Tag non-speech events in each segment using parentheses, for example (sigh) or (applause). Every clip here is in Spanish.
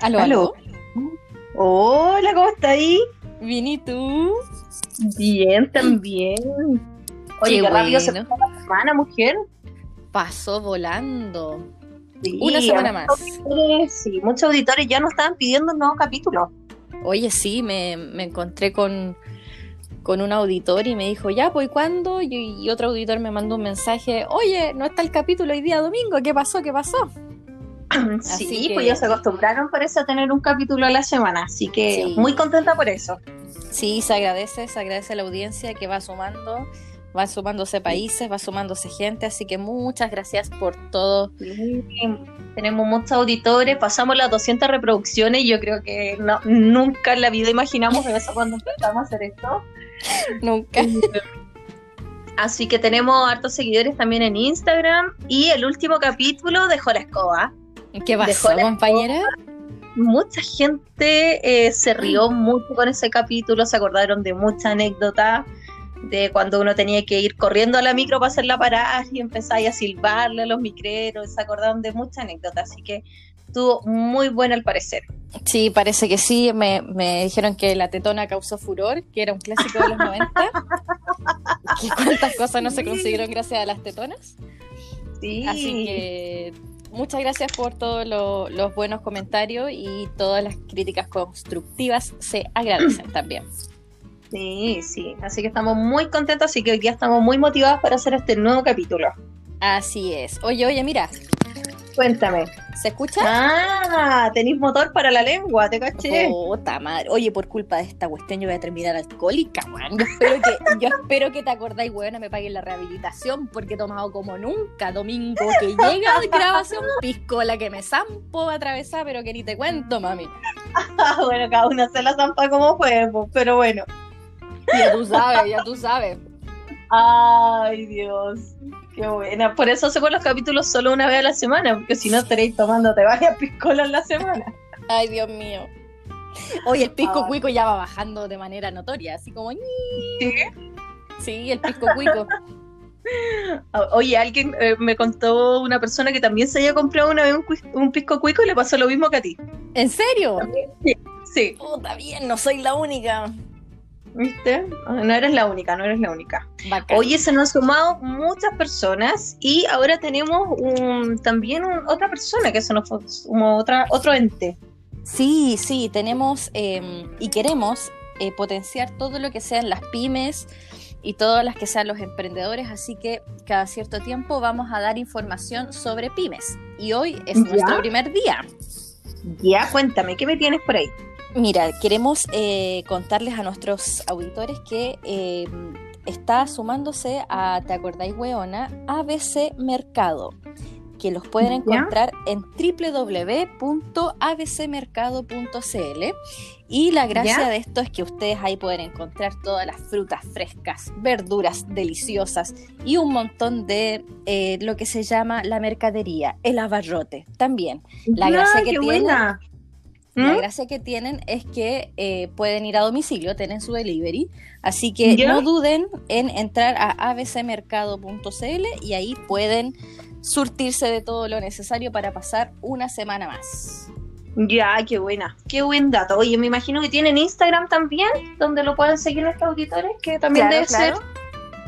Aló, aló. Hola, ¿cómo estás ahí? Bien, ¿y tú? Bien, también. Oye, Qué qué rápido se bueno. fue la semana, mujer. Pasó volando. Sí, Una semana más. auditores- Sí, muchos auditores ya nos estaban pidiendo un nuevo capítulo. Oye, sí, me, me encontré con, con un auditor y me dijo, ya, pues, ¿y ¿cuándo? Y, y otro auditor me mandó un mensaje, oye, no está el capítulo hoy día domingo, ¿qué pasó? ¿Qué pasó? (clears throat) Así sí, que- pues ya se acostumbraron por eso a tener un capítulo a la semana, así que Sí. muy contenta por eso. Sí, se agradece, se agradece a la audiencia que va sumando, va sumándose países, va sumándose gente, así que muchas gracias por todo. Sí, tenemos muchos auditores, pasamos las 200 reproducciones y yo creo que no, nunca en la vida imaginamos eso cuando empezamos a hacer esto. (laughs) Nunca. Así que tenemos hartos seguidores también en Instagram y el último capítulo dejó la escoba. ¿Qué pasó, la compañera? Mucha gente eh, se rió mucho con ese capítulo, se acordaron de muchas anécdotas, de cuando uno tenía que ir corriendo a la micro para hacerla parar y empezar a silbarle a los micreros, se acordaron de muchas anécdotas, así que estuvo muy bueno al parecer. Sí, parece que sí. Me, me dijeron que la tetona causó furor, que era un clásico de los (laughs) 90. que cuántas cosas no se consiguieron gracias a las tetonas. Sí, Así que muchas gracias por todos lo- los buenos comentarios y todas las críticas constructivas se agradecen (clears throat) también. sí, sí, así que estamos muy contentos, así que hoy día estamos muy motivados para hacer este nuevo capítulo. Así es. Oye, oye, mira, Cuéntame. ¿se escucha? Ah, tenéis motor para la lengua, te caché. Puta madre. Oye, por culpa de esta cuestión yo voy a terminar alcohólica, weón. Yo espero que, yo espero que te acordáis, weón, me paguen la rehabilitación porque he tomado como nunca. Domingo que llega grabación, piscola que me zampo a atravesar, pero que ni te cuento, mami. (laughs) Bueno, cada uno se la zampa como puede, pero bueno. Ya tú sabes, ya tú sabes. Ay, Dios. Qué buena. Por eso hacemos los capítulos solo una vez a la semana, porque si no estaréis tomándote varias piscolas en la semana. Ay, Dios mío. Oye, el pisco cuico ya va bajando de manera notoria, así como... ¿Sí? Sí, el pisco cuico. (laughs) Oye, alguien eh, me contó una persona que también se había comprado una vez un, pisco cuico y le pasó lo mismo que a ti. ¿En serio? Sí, Puta bien, no soy la única. ¿Viste? No eres la única, no eres la única. Bacán. Oye, se nos han sumado muchas personas y ahora tenemos un- también un- otra persona que se nos sumó, otra, otro ente. Sí, sí, tenemos eh, y queremos eh, potenciar todo lo que sean las pymes y todas las que sean los emprendedores, así que cada cierto tiempo vamos a dar información sobre pymes. Y hoy es Ya. nuestro primer día. Ya, cuéntame, ¿qué me tienes por ahí? Mira, queremos eh, contarles a nuestros auditores que eh, está sumándose a, ¿te acordáis, weona? ABC Mercado, que los pueden Ya. encontrar en www.abcmercado.cl y la gracia Ya. de esto es que ustedes ahí pueden encontrar todas las frutas frescas, verduras deliciosas y un montón de eh, lo que se llama la mercadería, el abarrote también. La gracia que tiene- buena. La ¿Mm? gracia que tienen es que eh, pueden ir a domicilio, tienen su delivery, así que ¿Ya? no duden en entrar a abcmercado.cl y ahí pueden surtirse de todo lo necesario para pasar una semana más. Ya, qué buena. Qué buen dato. Oye, me imagino que tienen Instagram también, donde lo pueden seguir nuestros auditores, que también Claro, debe claro. ser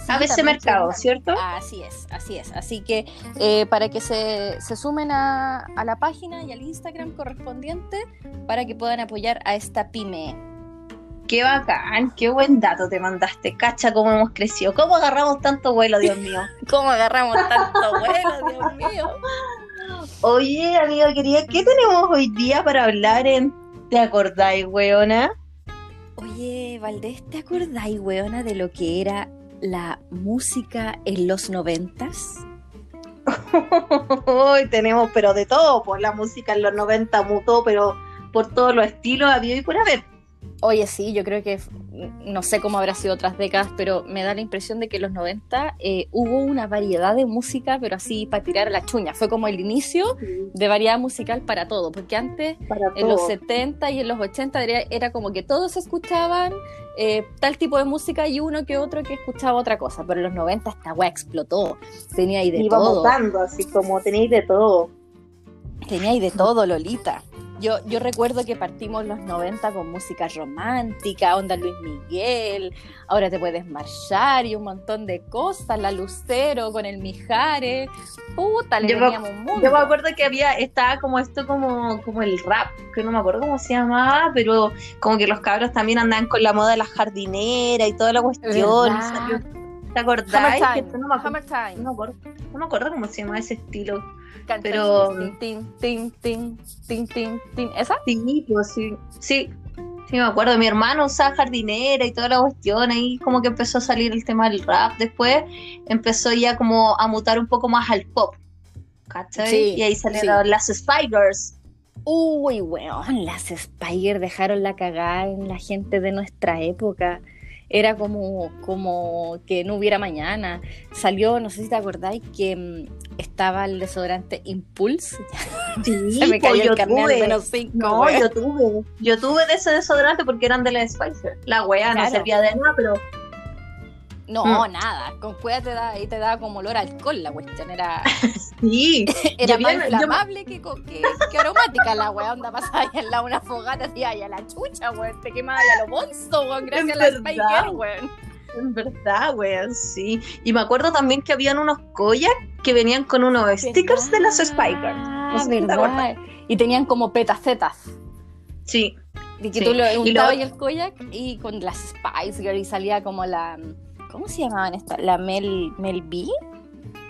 ABC también Mercado, ¿cierto? Así es, así es. Así que eh, para que se, se sumen a, a la página y al Instagram correspondiente para que puedan apoyar a esta pyme. Qué bacán, qué buen dato te mandaste. Cacha cómo hemos crecido. ¿Cómo agarramos tanto vuelo, Dios mío? (laughs) ¿Cómo agarramos tanto vuelo, Dios mío? Oye, amiga querida, ¿qué tenemos hoy día para hablar en ¿Te acordáis, weona? Oye, Valdés, ¿te acordáis, weona, de lo que era la música en los noventas? Hoy tenemos, pero de todo, pues la música en los 90 mutó, pero por todos los estilos había y por haber. Oye, sí, yo creo que no sé cómo habrá sido otras décadas, pero me da la impresión de que en los 90 eh, hubo una variedad de música, pero así para tirar la chuña. Fue como el inicio de variedad musical para todo, porque antes en los todo. 70 y en los 80 era, era como que todos escuchaban eh, tal tipo de música y uno que otro que escuchaba otra cosa, pero en los 90 esta weá explotó, tenía ahí de Iba todo, mutando, así como tenéis de todo. tenía ahí de todo, Lolita. Yo, yo recuerdo que partimos los 90 con música romántica, onda Luis Miguel, ahora te puedes marchar y un montón de cosas, la Lucero con el Mijares, puta, le Yo me- teníamos un mundo. Yo me acuerdo que había, estaba como esto como, como el rap, que no me acuerdo cómo se llamaba, pero como que los cabros también andaban con la moda de las jardineras y toda la cuestión. ¿Te acordás? Hammer Time. no me acuerdo- no me acuerdo cómo se llama ese estilo. Pero- Tin, tin, tin, tin, tin, tin. ¿Esa? Sí, pues sí. Sí, sí, me acuerdo. Mi hermano usaba jardinera y toda la cuestión. Ahí como que empezó a salir el tema del rap. Después empezó ya como a mutar un poco más al pop. ¿Cachai? Sí, y ahí salieron sí. las Spiders. Uy, weón, las Spire dejaron la cagada en la gente de nuestra época. Era como, como que no hubiera mañana. Salió, no sé si te acordáis, que mm, estaba el desodorante Impulse. (laughs) Sí, Se me pues, cayó yo el carnet tuve. menos cinco, No, yo tuve. Yo tuve de ese desodorante porque eran de la Spicer. La wea no Claro. servía de nada, pero No, Mm. nada. Con cueva te da, te da como olor a alcohol la cuestión. Era, (laughs) sí. (laughs) era Yo más yo- inflamable que, co- que, que aromática la weá. Onda pasaba ahí al lado de una fogata y ay, a la chucha, weón. Te quemaba ya lo bolso, weón. Gracias a la. Spiker, weón. En verdad, weón, sí. Y me acuerdo también que habían unos collas que venían con unos stickers de las Spikers. Ah, No sé verdad. Y tenían como petacetas. Sí. Y que Sí. tú lo Y untabas lo- y el koyak y con las Spice Girl y salía como la. ¿Cómo se llamaban estas? ¿La Mel, Mel B?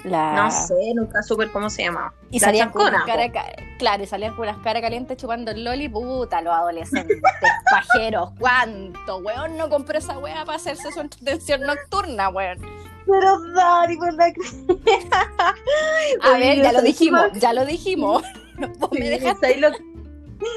La... No sé, nunca supe cómo se llamaba. Y La salían con chancona, las cara, ca- claro, y salían con las caras calientes chupando el loli, puta, los adolescentes (laughs) pajeros, ¿cuánto? Weón no compró esa wea para hacerse su entretención nocturna, weón. Pero Dari, ¿verdad? que- (laughs) A ver, ya lo ¿sabes dijimos, ya lo dijimos. (laughs) Vos me dejaste. ¿sabes lo,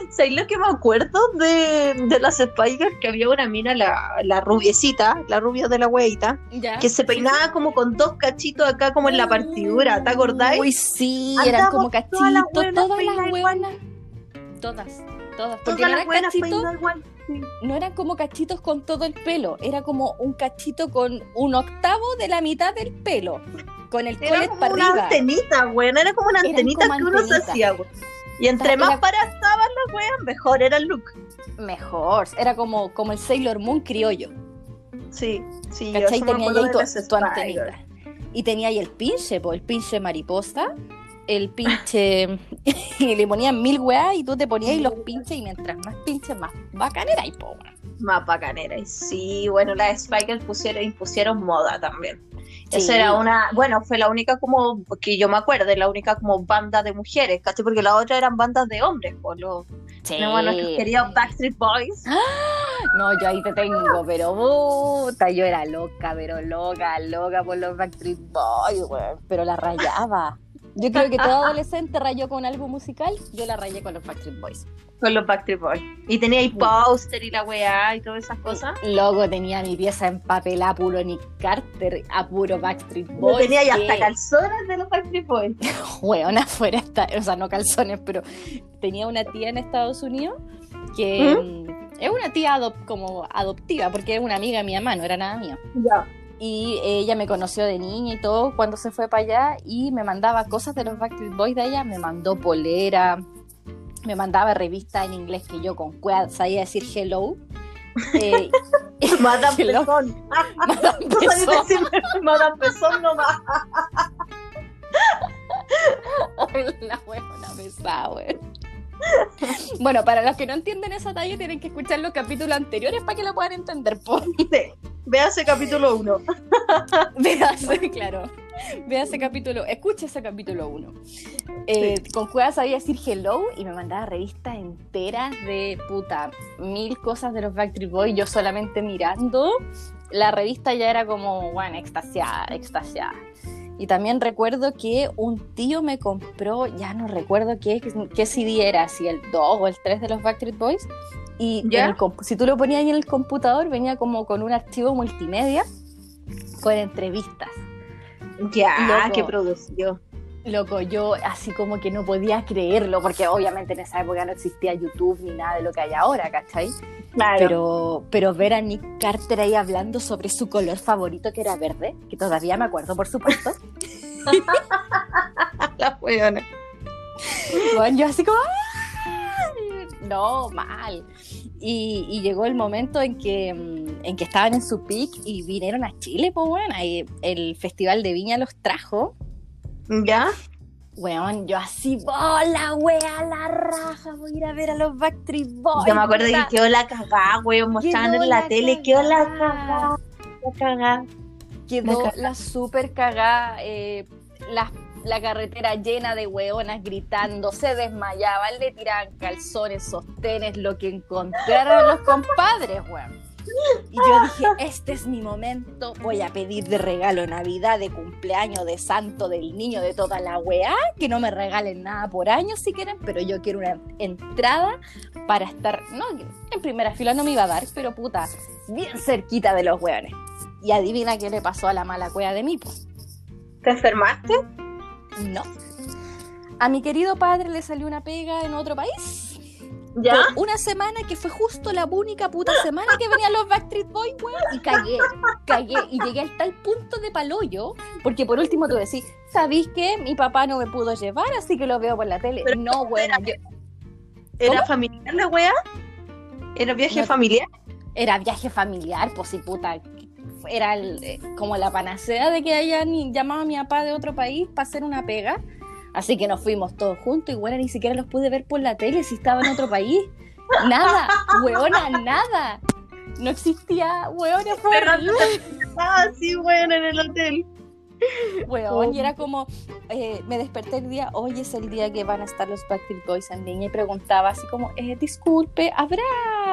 ¿sabes lo que me acuerdo de, de las Spikers? Que había una mina, la, la rubiecita, la rubia de la hueita, que se peinaba como con dos cachitos acá como en la partidura, ¿te acordáis? Uy, sí, Andamos eran como todas cachitos, todas las buenas. Todas, todas. Porque Todas las igual. Sí. no eran como cachitos con todo el pelo, era como un cachito con un octavo de la mitad del pelo, con el Era colet como para una arriba. antenita, weón. Era como una antenita como que uno se antenitas. hacía, weón. Y entre Era- más para estaban las weas, mejor era el look. Mejor, era como, como el Sailor Moon criollo. Sí, sí. yo ¿Cachai? me Tenía ahí tu, tu antenita. Y tenía ahí el pinche, po, el pinche mariposa, el pinche. (laughs) y le ponían mil weas y tú te ponías ahí los pinches y mientras más pinches, más bacán era y po. Más bacanera. Y sí, bueno, las Spikers pusieron, impusieron moda también. Sí. Esa era una, bueno, fue la única como, que yo me acuerdo, la única como banda de mujeres, ¿cachai? Porque las otras eran bandas de hombres, por los, Sí. no, bueno, queridos Backstreet Boys. No, yo ahí te tengo, pero puta, yo era loca, pero loca, loca por los Backstreet Boys. Pero la rayaba. Yo creo que todo (laughs) adolescente rayó con algo musical, yo la rayé con los Backstreet Boys. Con los Backstreet Boys. Y tenía ahí póster y la weá y todas esas cosas. Luego tenía mi pieza empapelada a puro Nick Carter, a puro Backstreet Yo Boys. tenía ahí hasta calzones de los Backstreet Boys. (laughs) weón, afuera está, o sea, no calzones, pero tenía una tía en Estados Unidos que mm, es una tía adop- como adoptiva, porque es una amiga de mi mamá, no era nada mío. Ya. Y ella me conoció de niña y todo cuando se fue para allá y me mandaba cosas de los Backstreet Boys de ella, me mandó polera, me mandaba revistas en inglés que yo con cueva sabía decir hello. (laughs) Eh, (laughs) Madame Hello. Pezón. Madame (laughs) Pezón. Madame Pezón nomás. la huevona pesada, weón. (laughs) Bueno, para los que no entienden esa talla, tienen que escuchar los capítulos anteriores para que lo puedan entender. Po. Sí. Véase capítulo 1. (laughs) Véase, claro. Vea ese capítulo, escucha ese capítulo 1. Con Cueva sabía decir hello y me mandaba revistas enteras de puta, mil cosas de los Backstreet Boys, yo solamente mirando. La revista ya era como, bueno, extasiada, extasiada. Y también recuerdo que un tío me compró, ya no recuerdo qué, qué CD era, si el 2 o el 3 de los Backstreet Boys. Y ¿Ya? el si tú lo ponías ahí en el computador, venía como con un archivo multimedia con entrevistas. Ya, Loco. que produció. Loco, yo así como que no podía creerlo, porque obviamente en esa época no existía YouTube ni nada de lo que hay ahora, ¿cachai? Claro. Pero, pero ver a Nick Carter ahí hablando sobre su color favorito, que era verde, que todavía me acuerdo, por supuesto. (laughs) la weona. Bueno, yo así como... ¡ah! No, mal. Y, y llegó el momento en que, mm, en que estaban en su pick y vinieron a Chile, pues bueno, ahí el Festival de Viña los trajo. ¿Ya? Weón, yo así, bola, wea, la raja, voy a ir a ver a los Backstreet Boys. Yo me acuerdo que quedó la cagada, weón, mostrando en la, la tele, quedó la cagada. La cagada. Quedó La la, super cagada, eh, la, la carretera llena de hueonas gritando, se desmayaban, le tiraban calzones, sostenes, lo que encontraron los compadres, weón. Y yo dije, este es mi momento, voy a pedir de regalo Navidad, de cumpleaños, de santo, del niño, de toda la weá, que no me regalen nada por año si quieren, pero yo quiero una entrada para estar, no, en primera fila no me iba a dar, pero puta, bien cerquita de los weones. Y adivina qué le pasó a la mala cueva de mí, pues. ¿Te enfermaste? No. A mi querido padre le salió una pega en otro país. Una semana que fue justo la única puta semana que venían los Backstreet Boys, weón. Y cagué, cagué. Y llegué al tal punto de palollo. Porque por último tú decís, ¿sabís qué? Mi papá no me pudo llevar, así que lo veo por la tele. Pero, no, yo, ¿Era familiar la wea? ¿Era viaje No. familiar? era viaje familiar, pues sí, puta. Era el- eh, como la panacea de que hayan llamado a mi papá de otro país para hacer una pega. Así que nos fuimos todos juntos y bueno, ni siquiera los pude ver por la tele si estaba en otro país. (laughs) Nada, weona, nada. No existía, weona, fue Pero- horrible, (laughs) Ah, sí, weón, en el hotel. weón. Y era como, eh, me desperté el día, hoy es el día que van a estar los Backstreet Boys en línea y preguntaba así como, eh, disculpe, ¿habrá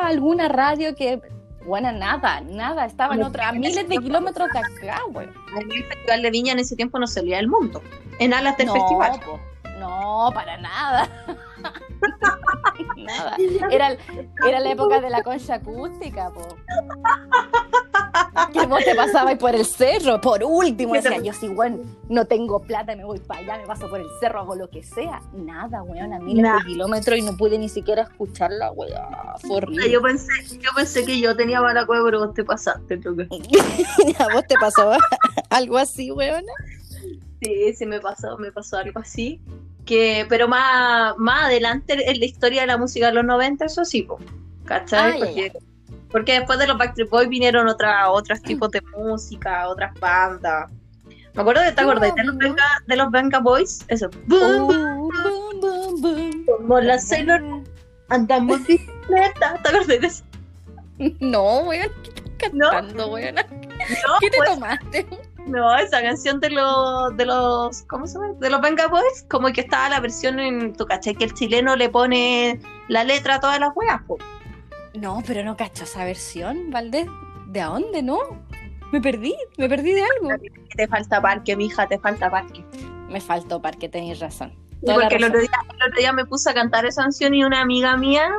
alguna radio que... Bueno, nada, nada, estaban Como otra, a miles de kilómetros de acá, weón. El Festival de Viña en ese tiempo no salía del mundo. En alas del no, festival. po, no, para nada. (laughs) nada. Era, era la época de la concha acústica, po. Que vos te pasabas por el cerro, por último. ¿Qué te- Decía, yo sí, bueno, no tengo plata, me voy para allá, me paso por el cerro, hago lo que sea. Nada, weón, a miles Nada. de kilómetros y no pude ni siquiera escucharla, weón. Fue horrible. Yo pensé, yo pensé que yo tenía mala cueva, pero vos te pasaste, creo que. ¿A vos te pasó (laughs) algo así, weón? Sí, sí me pasó, me pasó algo así. Que, pero más, más adelante en la historia de la música de los 90, eso sí, po, ¿cachai? Ah, ya, porque, porque después de los Backstreet Boys vinieron otra, otros tipos de música, otras bandas. Me acuerdo de, ¿te acordás de los, no. Venga, de los Venga Boys? Eso. Boom, boom, boom, boom. Como la Sailor andamos (laughs) en bicicleta. ¿Te acordás de eso? No, weón, ¿qué estás ¿No? cantando, weón? ¿Qué te pues, tomaste? No, esa canción de los, de los, ¿cómo se llama? De los Venga Boys, como que estaba la versión en, tu caché que el chileno le pone la letra a todas las weas, po. No, pero no cacho esa versión, Valdés. ¿De a dónde, no? Me perdí, me perdí de algo. Te falta parque, mija, te falta parque. Me faltó parque, tenéis razón. Porque el otro, razón. día, el otro día me puse a cantar esa canción y una amiga mía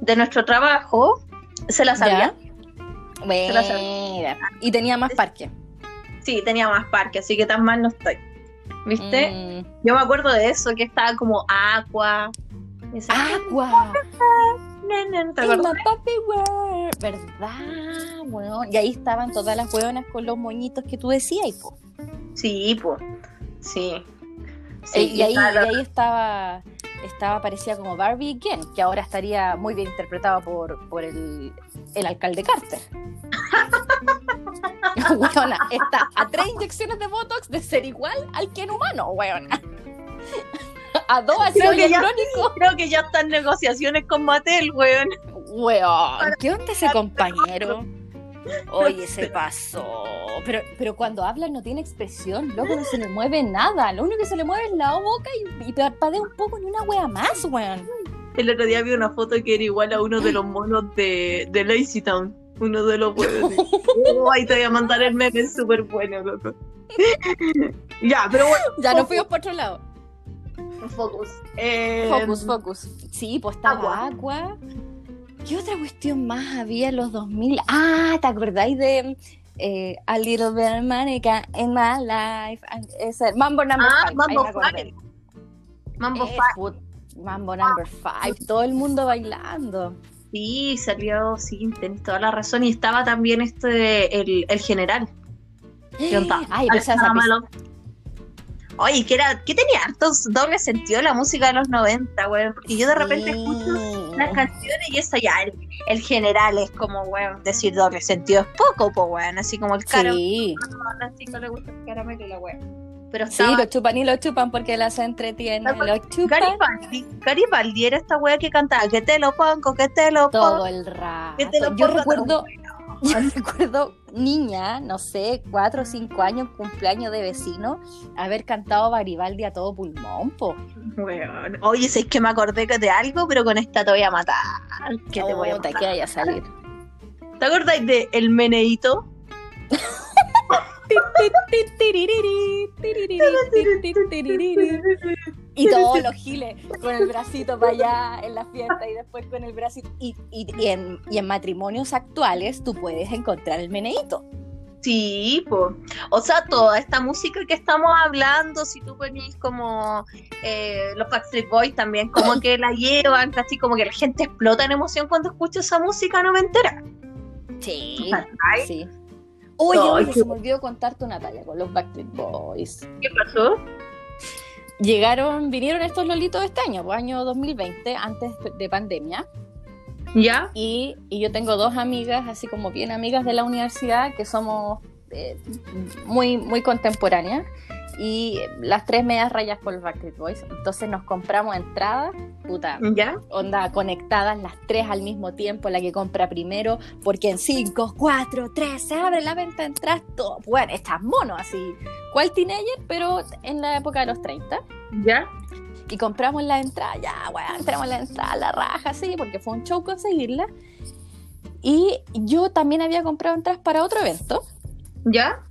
de nuestro trabajo se la sabía. ¿Ya? la sabía. Y tenía más parque. Sí, tenía más parque, así que tan mal no estoy. ¿Viste? Mm. Yo me acuerdo de eso, que estaba como ¡Agua! World. ¿Verdad? Bueno, y ahí estaban todas las hueonas con los moñitos que tú decías, y, po. Sí, pues. Sí. Sí, Eh, y, ahí, estaba y ahí estaba, estaba parecía como Barbie Again, que ahora estaría muy bien interpretado por, por el, el alcalde Carter. (laughs) weona, está a tres inyecciones de Botox de ser igual al que en humano, weona. A dos Creo ácidos que ya-. Creo que ya están negociaciones con Mattel, weón. Weón, ¿qué onda ese compañero? (laughs) Oye, se pasó. Pero, pero cuando habla no tiene expresión, loco, no se le mueve nada. Lo único que se le mueve es la boca y, y parpadea un poco ni una wea más, weón. El otro día vi una foto que era igual a uno de los monos de, de Lazy Town. Uno de los buenos. Oh, (laughs) ahí te voy a mandar el meme, es súper bueno, loco. (laughs) ya, pero bueno, Ya nos fuimos por otro lado. focus. Eh, Focus, focus. Sí, pues estaba Agua. agua. ¿Qué otra cuestión más había en los 2000? Ah, ¿te acordáis de eh, A Little Bit of Monica in My Life? And- Ese, Mambo Number Ah, 5. Mambo Five. Mambo Eh, Five. put- Mambo Number 5. Todo el mundo bailando. Sí, salió, sí, tenés toda la razón. Y estaba también este, el, el general. ¿Qué (gasps) onda? Ay, pero esa- malo. Oye, que era, que tenía hartos doble sentido la música de los 90, güey. Porque yo de repente Sí. escucho las canciones y eso ya, el, el general es como, weón, decir doble sentido es poco, pues, weón, así como el caro. Sí, chicas les gusta el caramelo y la weón. Pero sí, estaba lo chupan y lo chupan porque las entretiene. Estaba Lo chupan Garibaldi, Garibaldi era esta wea que cantaba, que te lo pongo, que te lo todo pongo. el rato. que te lo Yo pongo, recuerdo, (laughs) yo recuerdo niña, no sé, cuatro o cinco años, cumpleaños de vecino, haber cantado Garibaldi a todo pulmón, po. Weón. Oye, sé que me acordé de algo, pero con esta te voy a matar. Que te voy a matar. que vaya a salir. ¿Te acordáis de El Meneíto? (laughs) Y todos los giles con el bracito para allá en la fiesta y después con el bracito. Y, y- y en, y en matrimonios actuales tú puedes encontrar el meneíto. Sí, po. O sea, toda esta música que estamos hablando, si tú ponís como eh, los Backstreet Boys también, como que la llevan, casi como que la gente explota en emoción cuando escucha esa música noventera. Sí, ¿Cachai? sí. Oye, Ay, oye, qué se me olvidó contarte una talla con los Backstreet Boys. ¿Qué pasó? Llegaron, vinieron estos lolitos este año, pues, año 2020, antes de pandemia. ¿Ya? Y, y yo tengo dos amigas, así como bien amigas de la universidad, que somos eh, muy, muy contemporáneas. Y las tres medias rayas por los Backstreet Boys. Entonces nos compramos entradas, puta, ¿Ya? onda conectadas las tres al mismo tiempo, la que compra primero, porque en 5, 4, 3 se abre la venta de entradas, todo. Bueno, estás mono, así, cual teenager, pero en la época de los 30. ¿Ya? Y compramos la entrada, ya, weón, entramos la entrada, la raja, sí, porque fue un show conseguirla. Y yo también había comprado entradas para otro evento. ¿Ya?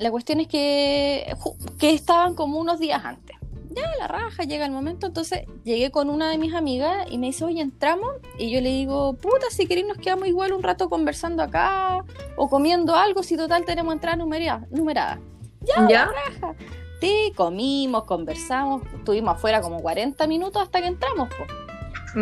La cuestión es que, que estaban como unos días antes. Ya, la raja, llega el momento. Entonces llegué con una de mis amigas y me dice, oye, entramos. Y yo le digo, puta, si queréis nos quedamos igual un rato conversando acá o comiendo algo, si total tenemos entrada numerada. numerada. ¿Ya? Raja. Sí, comimos, conversamos, estuvimos afuera como 40 minutos hasta que entramos.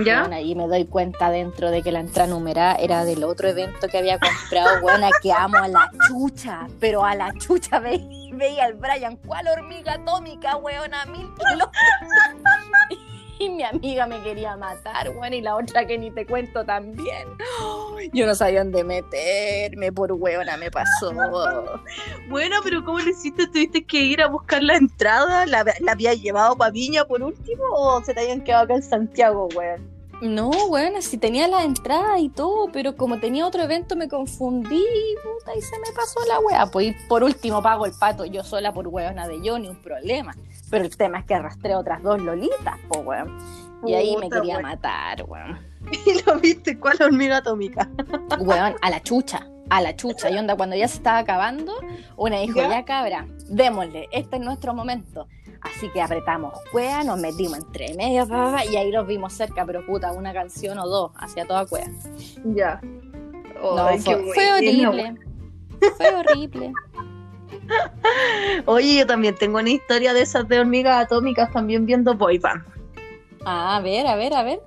¿Ya? Bueno, ahí me doy cuenta dentro de que la entrada numerada era del otro evento que había comprado, buena, que amo a la chucha, pero a la chucha ve- veía al Brian, ¿cuál hormiga atómica, weón, a mil kilómetros? (laughs) (laughs) Y mi amiga me quería matar, weón, y la otra que ni te cuento también. (gasps) Yo no sabía dónde meterme, por weona me pasó. (laughs) Bueno, pero ¿cómo le hiciste? ¿Tuviste que ir a buscar la entrada? ¿La, la había llevado para por último o se te habían quedado acá en Santiago, weón? No, bueno, si tenía la entrada y todo, pero como tenía otro evento me confundí, puta, y se me pasó la wea. Pues y por último pago el pato yo sola por weona de yo, ni un problema. Pero el tema es que arrastré otras dos lolitas, pues weón. Y ahí me quería weón. matar, weón. (laughs) ¿Y lo viste? ¿Cuál hormiga atómica? (laughs) Weón, a la chucha, a la chucha. Y onda, cuando ya se estaba acabando, una dijo, ¿Ya? ya, cabra, démosle, este es nuestro momento. Así que apretamos cuea, nos metimos entre medio, (laughs) y ahí los vimos cerca, pero puta, una canción o dos, hacia toda cuea. Ya. No, fue, horrible. Fue horrible. (laughs) Oye, yo también tengo una historia de esas de hormigas atómicas también viendo Boy Band. Ah, a ver, a ver, a ver.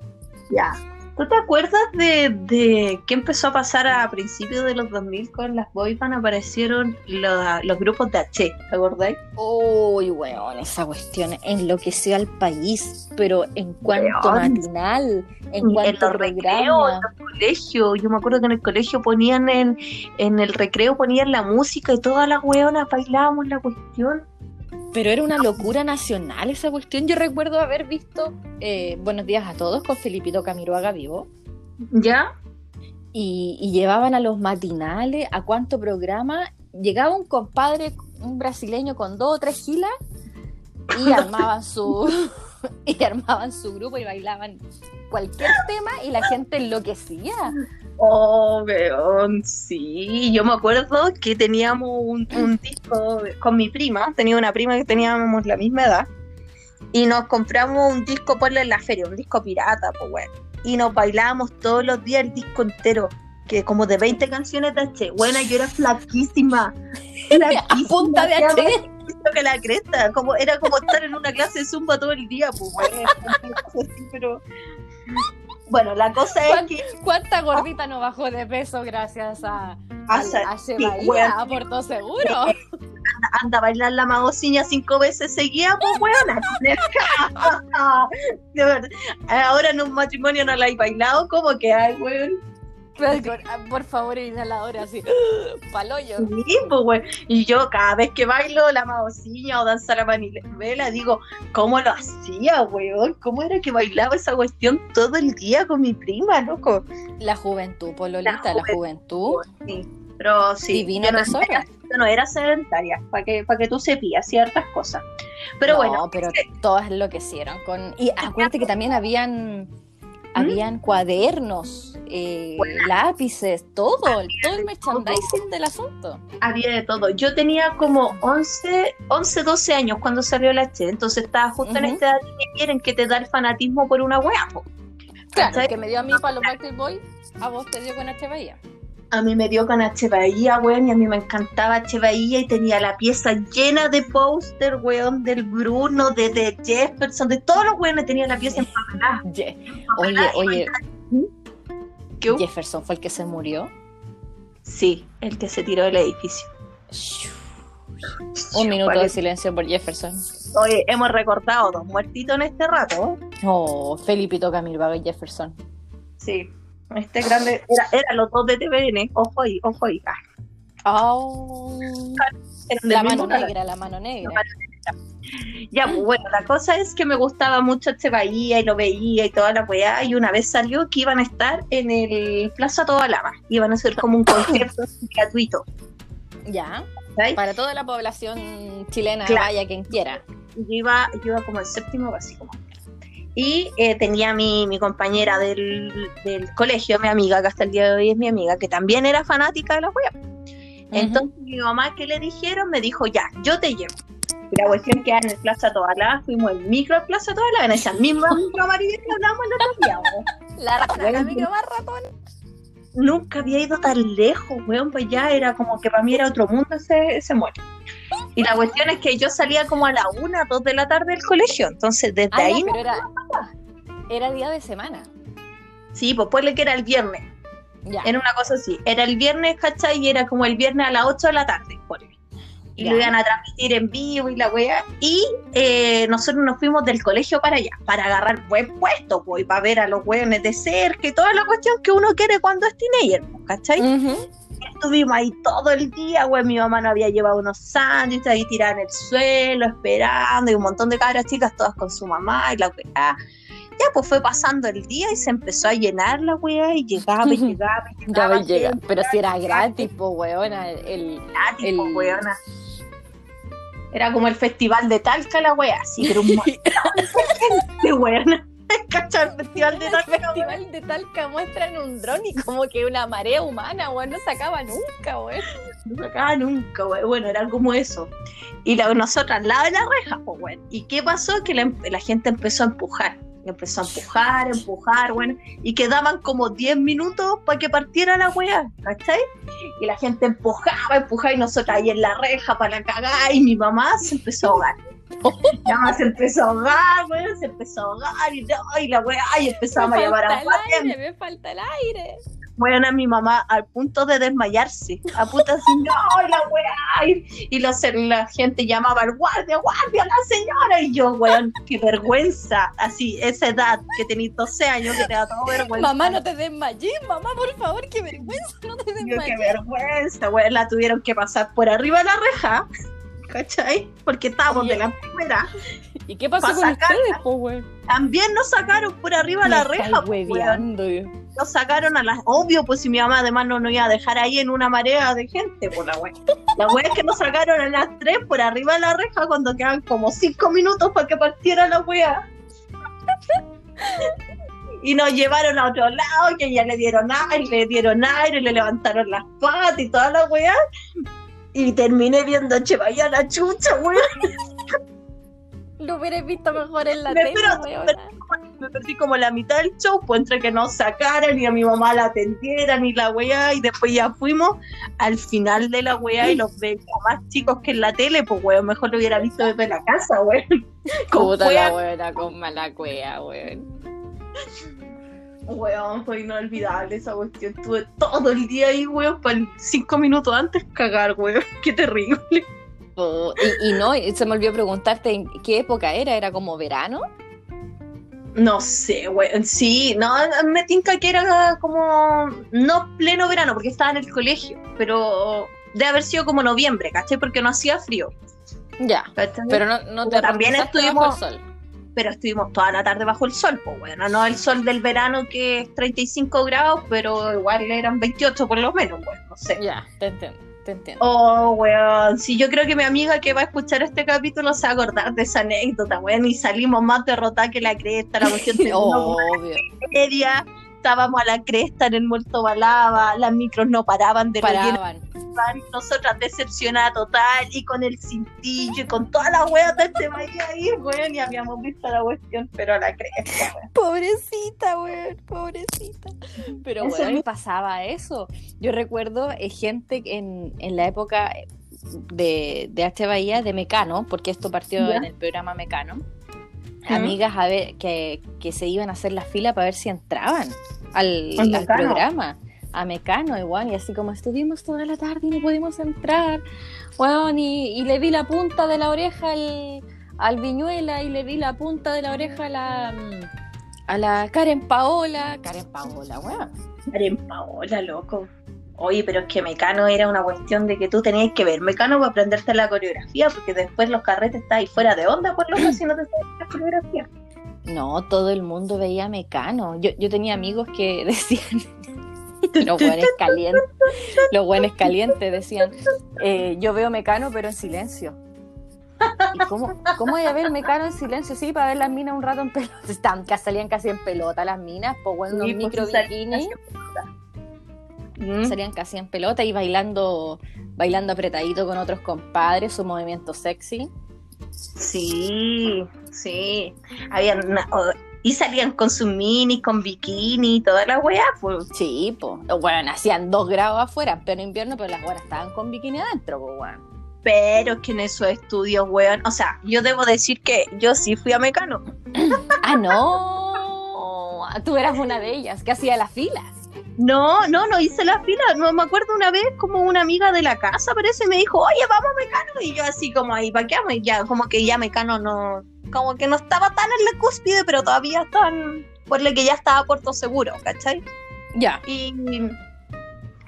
Ya. ¿Tú te acuerdas de, de qué empezó a pasar a principios de los 2000 con las boy band? Aparecieron los, los grupos de H, ¿te acordáis? Uy, weón, esa cuestión enloqueció al país, pero en cuanto Weón. matinal, en en cuanto los recreos, en los colegios. Yo me acuerdo que en el colegio ponían en, en el recreo ponían la música y todas las weonas bailábamos la cuestión. Pero era una locura nacional esa cuestión. Yo recuerdo haber visto eh, Buenos días a todos con Felipito Camiroaga vivo. ¿Ya? Y, y llevaban a los matinales, a cuánto programa. Llegaba un compadre, un brasileño con dos o tres gilas y (laughs) armaban su (laughs) y armaban su grupo y bailaban cualquier tema y la gente enloquecía. Oh, weón, sí. Yo me acuerdo que teníamos un, un disco con mi prima. Tenía una prima que teníamos la misma edad. Y nos compramos un disco, en la feria, un disco pirata, pues bueno. Y nos bailábamos todos los días el disco entero. Que como de 20 canciones de H. Buena, yo era flaquísima. (laughs) A punta de H. (laughs) que la cresta. Como, era como estar en una clase de zumba todo el día, pues bueno. (laughs) pero... Bueno, la cosa es que ¿Cuánta gordita no bajó de peso gracias a, a, Asa- a sí, a Puerto Seguro? (laughs) anda a bailar la magociña cinco veces seguida, pues weona. (laughs) Ahora en un matrimonio no la hay bailado, ¿cómo que hay, weón? Ah, por favor, inhaladora así. (gasps) Paloyo. Sí, pues. Y yo cada vez que bailo la magociña o danza la manivela, digo, ¿cómo lo hacía, weón? ¿Cómo era que bailaba esa cuestión todo el día con mi prima, loco? La juventud, Pololita, la juventud. Sí, pero sí. Divina yo no, era, yo no era sedentaria, para que, para que tú sepías ciertas cosas. Pero No, bueno, pero todas enloquecieron con. Y acuérdate que también habían. ¿Mm? Habían cuadernos, eh, lápices, todo, todo el merchandising del asunto. había de todo. Yo tenía como 11, 11 12 años cuando salió la Che, entonces estaba justo en esta edad que quieren que te da el fanatismo por una wea. po. Claro, ¿Cachai? que me dio a mí para los Backstreet Boys, a vos te dio con H. Bahía. A mí me dio con H. Bahía, weón, y a mí me encantaba H. Bahía y tenía la pieza llena de póster, weón, del Bruno, de, de Jefferson, de todos los weones tenía la pieza empapelada. Ye- Oye, empapelada, oye, Jefferson fue el que se murió. Sí, el que se tiró del edificio. Un minuto Vale. de silencio por Jefferson. Oye, hemos recordado dos muertitos en este rato. Oh, Felipito Camilvaga y Jefferson. Sí, este grande, era, eran los dos de TVN, ojo ahí, ojo ahí. Ah, Oh, la mano canal. negra, la mano negra. Ya, pues bueno, la cosa es que me gustaba mucho este Bahía y lo veía y toda la weá. Y una vez salió que iban a estar en el Plaza Toda Lava. Iban a hacer como un concierto (coughs) gratuito. Ya, ¿sabes? para toda la población chilena, Claro. vaya quien quiera. Yo iba, yo iba como el séptimo básico. Y eh, tenía mi, mi compañera del, del colegio, mi amiga, que hasta el día de hoy es mi amiga, que también era fanática de la wea. Entonces mi mamá, ¿qué le dijeron? Me dijo, ya, yo te llevo. Y la cuestión que en el Plaza Toda Lava, fuimos en micro al Plaza Toda Lava, en esa misma (laughs) micro amarilla que hablamos el otro día. la la amiga más ratón. Nunca había ido tan lejos, weón, pues ya era como que para mí era otro mundo ese, ese muelle. Y la cuestión es que yo salía como a la una, dos de la tarde del colegio, entonces desde Ah, ahí, pero era, era día de semana. sí, pues ponle que era el viernes, Ya. era una cosa así, era el viernes, ¿cachai? Y era como el viernes a las 8 de la tarde, ponle. Y Ya. lo iban a transmitir en vivo y la weá. Y eh, nosotros nos fuimos del colegio para allá, para agarrar buen puesto, pues, y para ver a los weones de cerca y toda la cuestión que uno quiere cuando es teenager, ¿cachai? Ujú. Estuvimos ahí todo el día, güey. Mi mamá nos había llevado unos sándwiches ahí tirados en el suelo, esperando, y un montón de cabras chicas, todas con su mamá y la weá. Ya, pues fue pasando el día y se empezó a llenar la weá y llegaba y (laughs) llegaba y llegaba. Pero si era gratis, pues, weona. El, el- gratis, el- pues, weona. Era como el festival de Talca, la weá, sí, pero un montón de (laughs) weona. (laughs) El festival de el Talca, weón. festival de Talca muestran un dron y como que una marea humana, weón, no se acaba nunca, weón. No se acaba nunca, güey. Bueno, era como eso. Y la, nosotros al lado de la reja, pues, güey. ¿Y qué pasó? Que la, la gente empezó a empujar. Empezó a empujar, empujar, bueno. Y quedaban como 10 minutos para que partiera la weá, ¿cachai? Y la gente empujaba, empujaba, y nosotros ahí en la reja para la cagada. Y mi mamá se empezó a ahogar. Mi mamá se empezó a ahogar, güey. Se empezó a ahogar. Y, no, y la weá, y empezamos a llamar a aire, me falta el aire. Bueno, a mi mamá al punto de desmayarse, a puta así, no, la weá, y, los- la gente llamaba al guardia, guardia, la señora, y yo, weón, qué vergüenza, así, esa edad, que tenéis 12 años, que te da todo vergüenza. Mamá, no te desmayes, mamá, por favor, qué vergüenza, no te Yo, qué desmayes. vergüenza, weón, la tuvieron que pasar por arriba de la reja, ¿cachai? Porque estábamos Oye. de la primera. ¿Y qué pasó Pa' con ustedes, po, weón? También nos sacaron por arriba la reja, weón. yo. nos sacaron a las. Obvio, pues si mi mamá además no nos iba a dejar ahí en una marea de gente, por la wea. La wea es que nos sacaron a las tres por arriba de la reja cuando quedan como cinco minutos para que partiera la wea. Y nos llevaron a otro lado, que ya le dieron aire, le dieron aire, le levantaron las patas y toda la wea. Y terminé viendo a Chevaya la chucha, wea. Hubieras visto mejor en la Me- tele, me perdí como la mitad del show, pues entre que nos sacaran y a mi mamá la atendieran y la weá, y después ya fuimos al final de la weá y los veía más chicos que en la tele, pues weón, mejor lo hubiera visto desde la casa, weón. (laughs) Puta weá, la weona con mala cueva, weón. weón, fue inolvidable esa cuestión. Estuve todo el día ahí, weón, para cinco minutos antes cagar, weón. (laughs) Qué terrible. Y, y no, se me olvidó preguntarte en qué época era, ¿era como verano? No sé, güey. Sí, no, me tinca que era como. No pleno verano, porque estaba en el colegio, pero de haber sido como noviembre, ¿cachai? Porque no hacía frío. Ya, ¿cachai? pero no, no te Pero también estuvimos- bajo el sol. Pero estuvimos toda la tarde bajo el sol, pues bueno, no el sol del verano que es 35 grados, pero igual eran 28 por lo menos, bueno, no sé. Ya, te entiendo, te entiendo. Oh, weón. Sí, yo creo que mi amiga que va a escuchar este capítulo se va a acordar de esa anécdota, weón. Y salimos más derrotadas que la cresta, la cuestión (laughs) Obvio. media. Estábamos a la cresta en el Muerto Balaba, las micros no paraban de Paraban. nosotras decepcionada total y con el cintillo y con toda la wea de este maíz ahí, weón, y habíamos visto la cuestión, pero a la cresta, weón. Pobrecita, weón, pobrecita. Pero Eso bueno, mismo. pasaba eso. Yo recuerdo eh, gente en, en la época de, de H. Bahía, de Mecano, porque esto partió Ya. en el programa Mecano. Amigas a ver, que, que se iban a hacer la fila para ver si entraban al, programa. A Mecano, igual, y así como estuvimos toda la tarde y no pudimos entrar. Weón, y, y le vi la punta de la oreja al, al Viñuela y le vi la punta de la oreja a la, mm, a la Karen Paola. Karen Paola, weón. Karen Paola, loco. Oye, pero es que Mecano era una cuestión de que tú tenías que ver Mecano para aprenderte la coreografía, porque después los carretes están ahí fuera de onda por lo que si no te sabes la coreografía. No, todo el mundo veía Mecano. Yo, yo tenía amigos que (laughs) decían, (laughs) los buenos calientes, los buenos calientes decían, eh, yo veo Mecano pero en silencio. ¿Y cómo, cómo voy a ver Mecano en silencio? Sí, para ver las minas un rato en pelota. (laughs) Ca- salían casi en pelota las minas, pues bueno, unos Sí, pues, micro sí, Mm. salían casi en pelota y bailando, bailando apretadito con otros compadres, su movimiento sexy. Sí, sí. Habían una- y salían con sus minis, con bikini y toda la weá, pues. Sí, pues. Bueno, hacían dos grados afuera, pero en invierno, pero las buenas estaban con bikini adentro, pues bueno. Pero es que en esos estudios, weón. O sea, yo debo decir que yo sí fui a Mecano. Ah, no. (laughs) Tú eras una de ellas, que hacía las filas. No, no, no hice la fila. No me acuerdo una vez como una amiga de la casa, parece, me dijo, oye, vamos a Mecano. Y yo así como ahí, ¿para qué vamos? Y ya, como que ya Mecano no, como que no estaba tan en la cúspide, pero todavía están, por lo que ya estaba Puerto Seguro, ¿cachai? Ya. Y,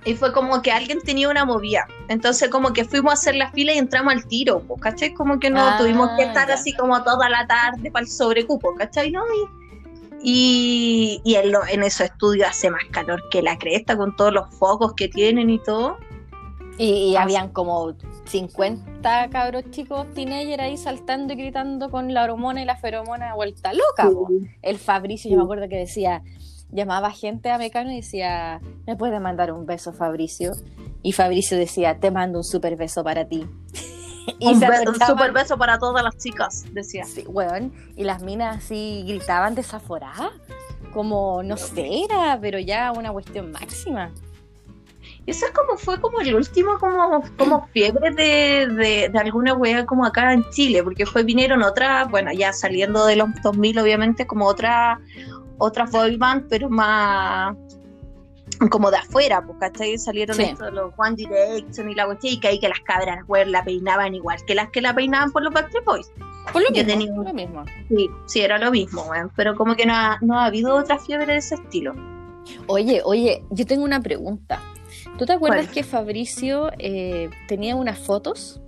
y fue como que alguien tenía una movida. Entonces como que fuimos a hacer la fila y entramos al tiro, ¿cachai? Como que no Ah, tuvimos que estar así como toda la tarde para el sobrecupo, ¿cachai? ¿No? Y, y, y en, lo- en esos estudios hace más calor que la cresta con todos los focos que tienen y todo. Y, y habían como 50 cabros chicos teenager ahí saltando y gritando con la hormona y la feromona vuelta loca. El Fabricio, yo me acuerdo que decía, llamaba gente a Mecano y decía, ¿me puede mandar un beso, Fabricio? Y Fabricio decía, te mando un super beso para ti. Y un, be- super beso para todas las chicas, decía. Sí, weón, y las minas así gritaban desaforadas, como, no sé, era, pero ya una cuestión máxima. Y eso es como fue como el último como, como fiebre de, de, de alguna wea como acá en Chile, porque fue vinieron otras, bueno, ya saliendo de los 2000 obviamente como otra otras boy band, pero más como de afuera, pues, ¿cachai? Salieron Sí. estos, los One Direction y la cuestión, y que ahí que las cabras, la peinaban igual que las que la peinaban por los Backstreet Boys. Por lo Yo mismo, tenía- por lo mismo. Sí, sí, era lo mismo, pero como que no ha, no ha habido otra fiebre de ese estilo. Oye, oye, yo tengo una pregunta. ¿Tú te acuerdas ¿Cuál? que Fabricio eh, tenía unas fotos?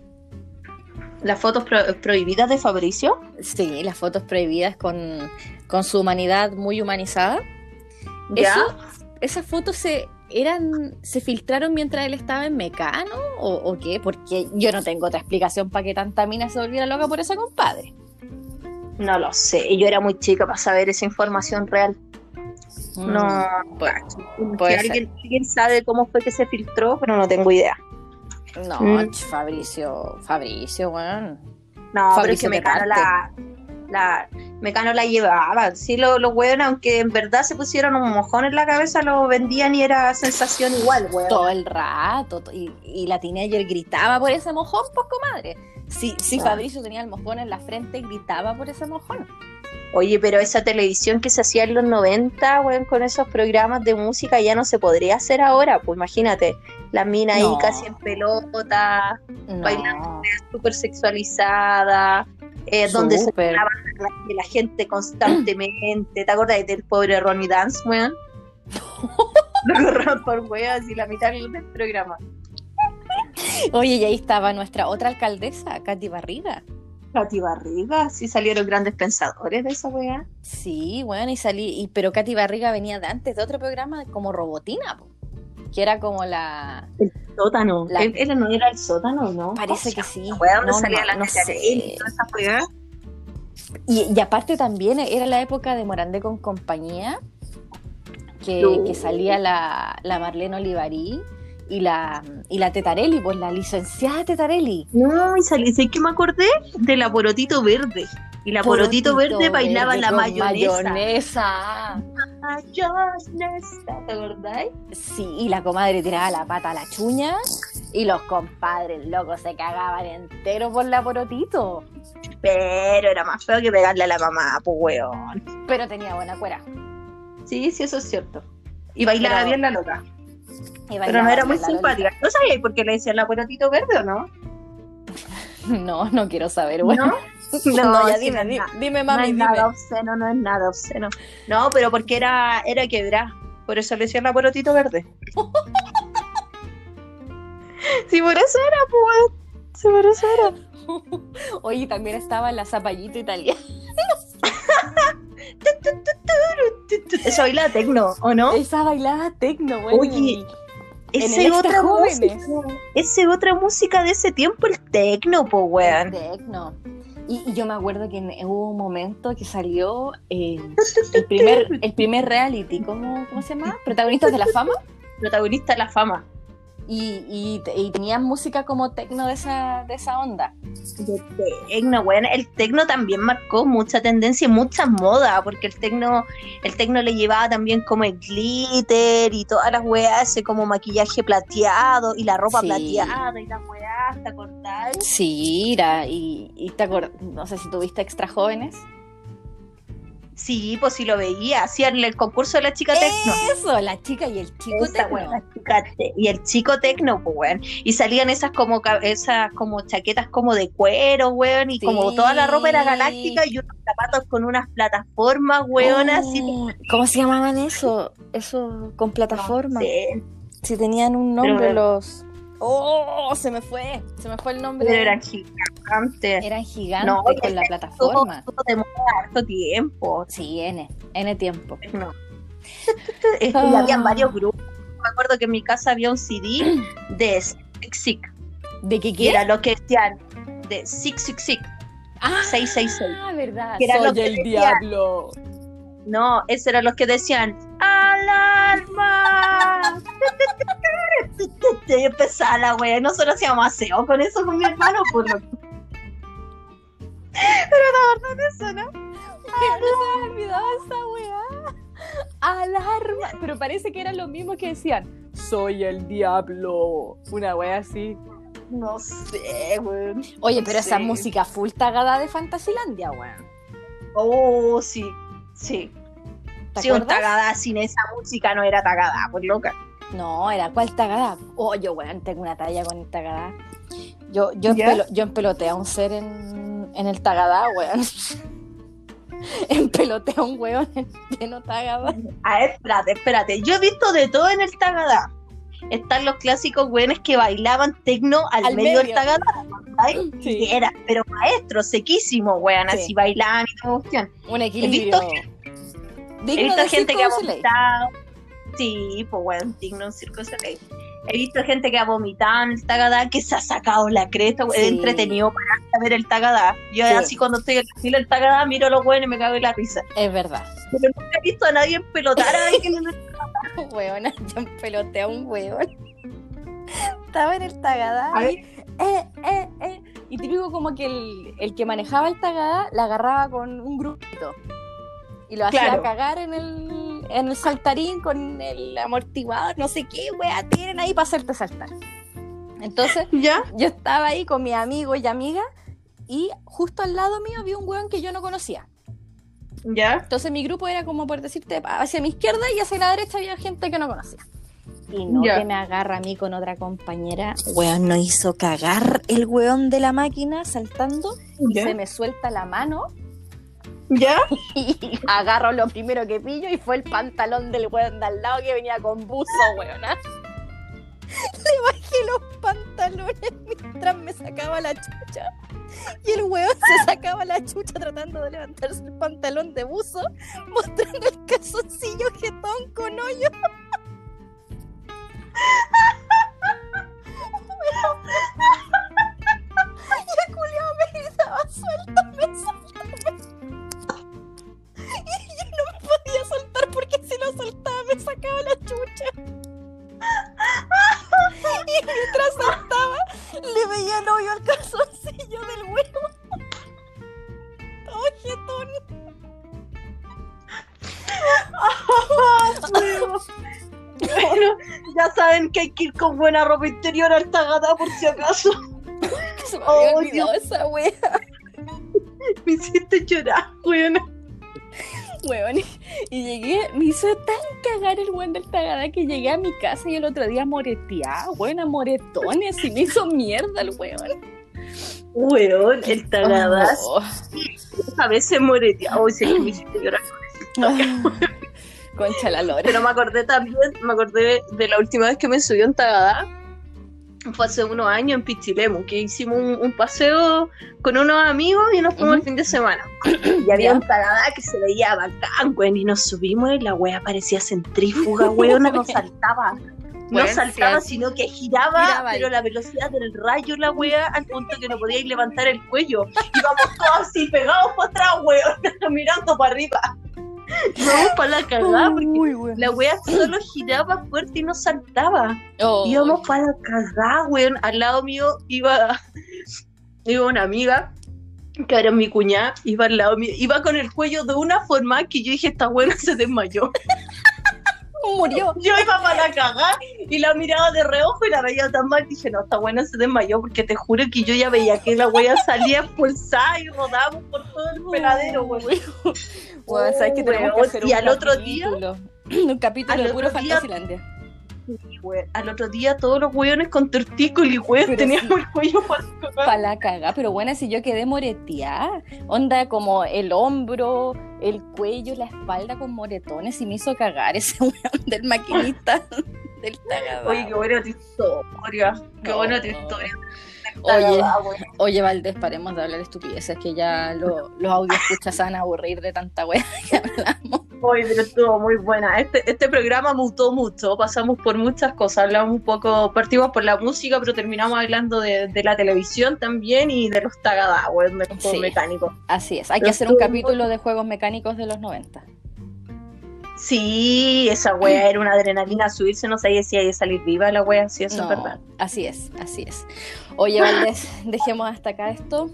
Las fotos pro- prohibidas de Fabricio. Sí, las fotos prohibidas con, con su humanidad muy humanizada. ¿Ya? Eso, esas fotos se eran se filtraron mientras él estaba en Mecano o, o qué? Porque yo no tengo otra explicación para que tanta mina se volviera loca por ese compadre. No lo sé, yo era muy chica para saber esa información real. No, Mm, pues, Si puede alguien, alguien sabe cómo fue que se filtró, pero no tengo idea. no, Mm. Fabricio, Fabricio, weón. No, pero es Fabricio que te Mecano la, la, Mecano la llevaba. Sí, los lo weones, aunque en verdad se pusieron un mojón en la cabeza, lo vendían y era sensación igual, weón. todo el rato to- y, y la teenager gritaba por ese mojón, pues comadre. Si, si Claro. Fabricio tenía el mojón en la frente, gritaba por ese mojón. Oye, pero esa televisión que se hacía en los 90, weón, con esos programas de música ya no se podría hacer ahora. Pues imagínate, la mina ahí casi en pelota, No. bailando súper sexualizada, eh, donde se tiraban la, de la gente constantemente. ¿Te acuerdas del pobre Ronnie Dance, weón? (laughs) Lo agarraron por weas y la mitad del programa. Oye, y ahí estaba nuestra otra alcaldesa, Katy Barriga. Katy Barriga, sí salieron grandes pensadores de esa wea. Sí, bueno, y salí, y, pero Katy Barriga venía de antes de otro programa como Robotina, po, que era como la... Sótano. La- él no era el sótano, ¿no? Parece ¿Cómo que sí. donde No, salía no, la no sé. y toda esa. Y, y aparte también era la época de Morandé con compañía, que, No. que salía la, la Marlene Olivarí y la, y la Tetarelli, pues la licenciada Tetarelli. No, y salí, ¿sabes qué me acordé? De la Porotito Verde. Y la Porotito, Verde bailaba verde la mayonesa. mayonesa. ¿Te acordáis? Sí, y la comadre tiraba la pata a la chuña y los compadres locos se cagaban entero por la porotito. Pero era más feo que pegarle a la mamá, pues weón. Pero tenía buena cuera. Sí, sí, eso es cierto. Y bailaba Pero- bien la loca. Pero no era muy simpática. ¿No sabíais por qué le decían la Porotito Verde o no? (laughs) No, no quiero saber, bueno. ¿No? (laughs) No, ya dime, no, di- no. dime, No mami, es dime. nada obsceno, no es nada obsceno. No, pero porque era, era quebrada. Por eso le decían la Porotito Verde. (laughs) sí, por eso era, pues. Sí, por eso era. (laughs) Oye, también estaba la zapallita italiana. Eso baila tecno, ¿o no? Esa bailaba tecno, güey. Oye, el Esa Extra otra música. Esa es otra música de ese tiempo, el tecno, po, weón. Tecno. Y, y yo me acuerdo que en- hubo un momento que salió eh, (laughs) el, primer, el primer reality, ¿cómo, ¿cómo se llama? Protagonistas de la fama. Protagonista de la fama. Y, y, y tenían música como tecno de esa, de esa onda. De tecno, weón. El tecno también marcó mucha tendencia y mucha moda, porque el tecno, el tecno le llevaba también como el glitter y todas las weas, ese como maquillaje plateado y la ropa Sí. plateada y las weas, ¿te acordás? Sí, era, y, y te no sé si tuviste extra jóvenes. Sí, pues sí lo veía, hacían el concurso de la chica tecno. Eso, la chica y el chico Esa, tecno. weón, la chica te- y el chico tecno, pues, weón. Y salían esas como esas como chaquetas como de cuero, weón, y como toda la ropa era galáctica y unos zapatos con unas plataformas, weón, así. Oh, ¿Cómo se llamaban eso? Eso con plataforma. Sí, Si tenían un nombre Pero- los. ¡Oh! Se me fue. Se me fue el nombre. pero eran gigantes. Eran gigantes No, con la plataforma. todo harto tiempo. Sí, N. N tiempo. No. Es que Ah. habían varios grupos. Me acuerdo que en mi casa había un CD (clears throat) de Six Six, ¿De qué era lo que decían de Six Six Six. Ah, 666. verdad. Que era lo que el diablo. No, esos eran los que decían Y empezaba la wea. Nosotros hacíamos aseo con eso con mi hermano, por lo Pero la verdad eso, ¿no? Pero no se me olvidaba esa weá. Alarma. Pero parece que eran los mismos que decían: Soy el diablo. Una weá así. No sé, weón. Oye, pero esa música full tagada de Fantasilandia, weón. Oh, sí, sí. ¿Te Si un tagada sin esa música no era tagada, por loca. No, era cuál tagada. Oh, yo, weón, tengo una talla con el tagada. Yo, yo, ¿Ya? empelo- yo empeloteé a un ser en, en el tagada, weón. (laughs) empeloteé a un weón en pleno tagada. A ver, espérate, espérate. Yo he visto de todo en el tagada. Están los clásicos weones que bailaban tecno al, Al medio, del. Sí. Y era, pero maestro, sequísimo, weón, Sí. así bailaban y cuestión. Un equilibrio. He Digno visto de gente que ha vomitado. Sí, pues weón, digno un circo de. He visto gente que ha vomitado en el Tagadá, que se ha sacado la cresta, weón. Es entretenido para ver el Tagadá. Yo Sí. así cuando estoy en fila del Tagadá, miro a los weones y me cago en la risa. Es verdad. Pero nunca he visto a nadie pelotar a alguien en el (laughs) Weona, yo empeloteé a un weón. Estaba en el ver. y, eh, eh, eh. Y típico como que el, el que manejaba el tagada la agarraba con un grupito. Y lo hacía Claro. cagar en el, en el saltarín con el amortiguador, no sé qué, wea, tienen ahí para hacerte saltar. Entonces, (laughs) ¿Ya? yo estaba ahí con mi amigo y amiga y justo al lado mío había un weón que yo no conocía. ¿Ya? Entonces mi grupo era como por decirte, hacia mi izquierda y hacia la derecha había gente que no conocía. Y no que me agarra a mí con otra compañera. Weón, no hizo cagar el weón de la máquina saltando. Y se me suelta la mano ¿Ya? y (laughs) agarro lo primero que pillo y fue el pantalón del weón de al lado que venía con buzo, weona. (laughs) Le bajé los pantalones mientras me sacaba la chucha. Y el weón se sacaba la chucha tratando de levantarse el pantalón de buzo, mostrando el calzoncillo jetón con hoyo. (laughs) Y el culiao me gritaba, suéltame, suéltame. Le veía el hoyo al calzoncillo del huevo. Todo jetón. Bueno, ya saben que hay que ir con buena ropa interior al Tagada por si acaso. (laughs) Se me había Oh, olvidado esa wea. Me hiciste llorar, weón. Weón, y llegué, me hizo tan cagar el weón del Tagada que llegué a mi casa y el otro día moreteaba, weón, a moretones y me hizo mierda el weón. Weón, el Tagada Oh. a veces. Hoy sí que me (laughs) hiciste llorar. Concha la lora. Pero me acordé también, me acordé de la última vez que me subió en Tagada. Fue hace unos años en Pichilemu, que hicimos un, un paseo con unos amigos y nos fuimos el fin de semana. (coughs) Y había un Tagada que se veía bacán, weón, y nos subimos y la wea parecía centrífuga, weón, no (laughs) saltaba. No saltaba, sí. sino que giraba, Giraba ahí. pero la velocidad del rayo la wea al punto que no podíais levantar el cuello. Íbamos todos así pegados para atrás, weón, (laughs) mirando para arriba. (laughs) Vamos para la cagada porque Uy, la wea solo giraba fuerte y no saltaba. Oh, Íbamos para la cagada, weón. Al lado mío iba, (laughs) iba una amiga, que era mi cuñada, iba al lado mío. Iba con el cuello de una forma que yo dije, esta buena se desmayó. (laughs) murió. (laughs) Yo iba para la cagada y la miraba de reojo y la veía tan mal. Dije, no, esta buena se desmayó porque te juro que yo ya veía que la wea salía expulsada y rodamos por todo el peladero, weón. Weón, ¿sabes que tenemos que hacer y un al otro día- capítulo? (clears throat) Un capítulo de puro Fantasilandia. Weón, Al otro día todos los weones con tortícolis, weón, teníamos el cuello (laughs) para la caga, pero bueno, si yo quedé moreteada, onda como el hombro, el cuello, la espalda con moretones y me hizo cagar ese (laughs) weón del maquinista (laughs) del tagada. Oye, qué buena tu historia. Qué No. buena tu historia. Oye. Ah. Oye, Valdés, paremos de hablar estupideces que ya lo- los audios escuchas se van a aburrir de tanta wea (laughs) que hablamos. Oye, pero estuvo muy buena. Este, este programa mutó mucho. Pasamos por muchas cosas. Hablamos un poco, partimos por la música, pero terminamos hablando de, de la televisión también y de los tagada, weón, de los juegos Sí. mecánicos. Así es, hay que hacer un capítulo de juegos mecánicos de los 90. Sí, esa wea era una adrenalina subirse, no sabía si hay de salir viva la wea, sí, eso No, es verdad. Así es, así es. Oye, Valdés, (laughs) dejemos hasta acá esto.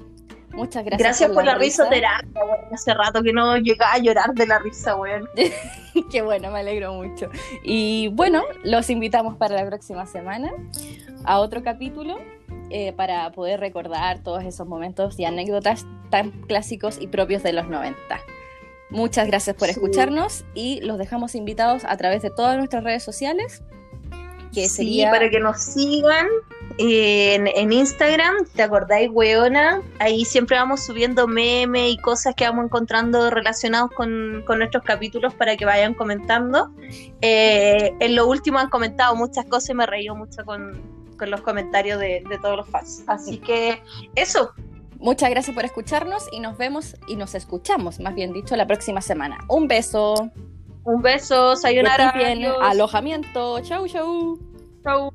Muchas gracias. Gracias, por la, risa. risoterapia, weón. Hace rato que no llegaba a llorar de la risa, weón. (laughs) Qué bueno, me alegro mucho. Y bueno, los invitamos para la próxima semana a otro capítulo eh, para poder recordar todos esos momentos y anécdotas tan clásicos y propios de los 90. Muchas gracias por Sí. escucharnos y los dejamos invitados a través de todas nuestras redes sociales. Que Sí, sería para que nos sigan en, en Instagram, ¿te acordáis, weona? Ahí siempre vamos subiendo memes y cosas que vamos encontrando relacionados con, con nuestros capítulos para que vayan comentando. Eh, en lo último han comentado muchas cosas y me reí mucho con, con los comentarios de, de todos los fans. Así que eso, Muchas gracias por escucharnos y nos vemos y nos escuchamos, más bien dicho, la próxima semana. Un beso. un beso, sayonara. bien. Alojamiento. Chau, chau. Chau.